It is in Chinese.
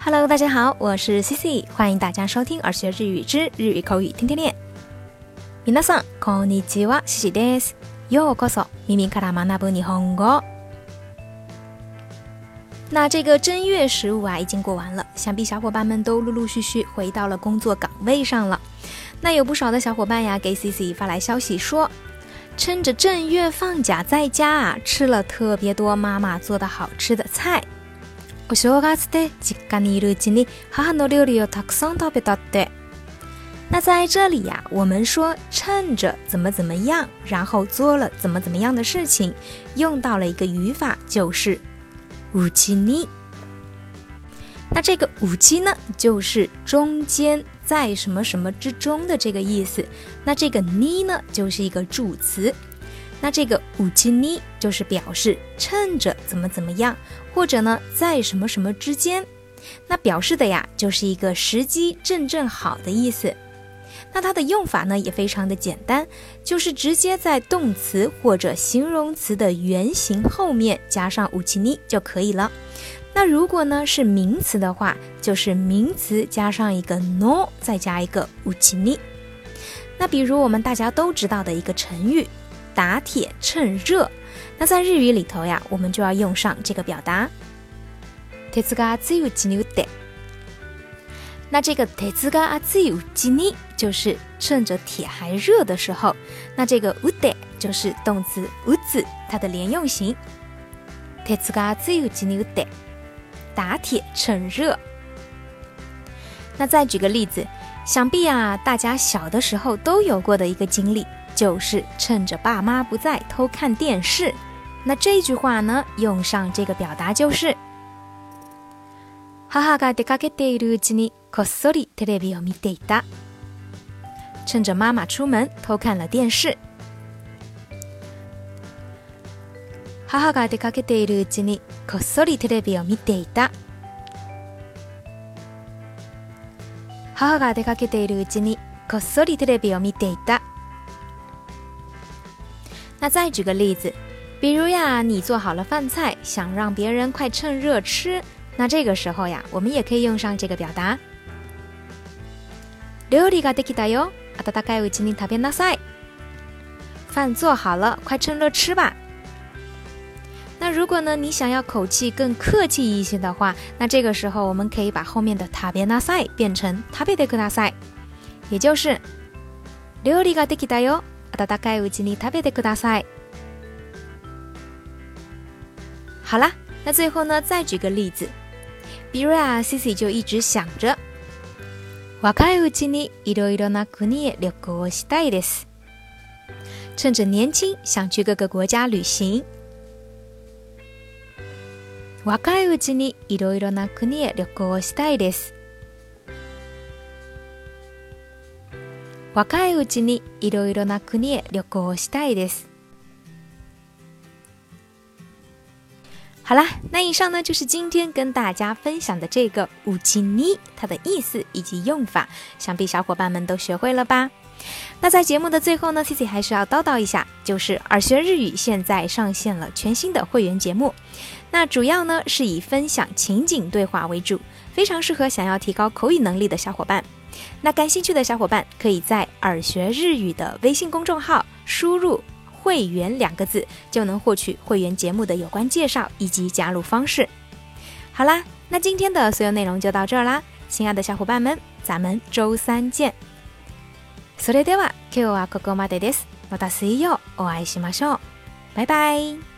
Hello，大家好，我是 Cici，欢迎大家收听《耳学日语之日语口语天天练》。皆さんこんにちは、Cici です。ようこそ耳から学ぶ日本語。那这个正月十五啊，已经过完了，想必小伙伴们都陆陆续续回到了工作岗位上了。那有不少的小伙伴呀，给 Cici 发来消息说，趁着正月放假在家啊，吃了特别多妈妈做的好吃的菜。 お正月で実家にいるうちに母の料理をたくさん食べたって。那在这里呀，我们说趁着怎么怎么样，然后做了怎么怎么样的事情，用到了一个语法，就是うちに。那这个うち呢，就是中间在什么什么之中的这个意思。那这个に呢，就是一个助词。 那这个五七呢，就是表示趁着怎么怎么样，或者呢在什么什么之间，那表示的呀就是一个时机正正好的意思。那它的用法呢也非常的简单，就是直接在动词或者形容词的原形后面加上五七呢就可以了。那如果呢是名词的话，就是名词加上一个 no，再加一个五七呢。那比如我们大家都知道的一个成语。打铁趁热，那在日语里头呀，我们就要用上这个表达。铁子が熱いうちに打って。那这个铁子が熱いうちに就是趁着铁还热的时候。那这个打って就是动词打つ它的连用型。铁子が熱いうちに打って，打铁趁热。那再举个例子，想必啊，大家小的时候都有过的一个经历。 就是趁着爸妈不在偷看电视，那这句话呢，用上这个表达就是。母が出かけているうちにこっそりテレビを見ていた。趁着妈妈出门偷看了电视。母が出かけているうちにこっそりテレビを見ていた。母が出かけているうちにこっそりテレビを見ていた。那再举个例子，比如呀，你做好了饭菜，想让别人快趁热吃，那这个时候呀，我们也可以用上这个表达。料理ができたよ、温かいうちに食べなさい。饭做好了，快趁热吃吧。那如果呢，你想要口气更客气一些的话，那这个时候我们可以把后面的食べなさい变成食べてください，也就是料理ができたよ。 温かいうちに食べてください。好啦，那最后呢，再举个例子，比如啊，Cici 就一直想着，若いうちにいろいろな国へ旅行したいです。趁着年轻，想去各个国家旅行。若いうちにいろいろな国へ旅行したいです。 若いうちにいろいろな国へ旅行したいです。好啦，那以上呢就是今天跟大家分享的这个“五七尼”它的意思以及用法，想必小伙伴们都学会了吧？那在节目的最后呢，Cici 还是要叨叨一下，就是耳学日语现在上线了全新的会员节目，那主要呢是以分享情景对话为主， 非常适合想要提高口语能力的小伙伴。那感兴趣的小伙伴可以在耳学日语的微信公众号输入“会员”两个字，就能获取会员节目的有关介绍以及加入方式。好啦，那今天的所有内容就到这儿啦，亲爱的小伙伴们，咱们周三见。それでは今日はここまでです。また水曜お会いしましょう。拜拜。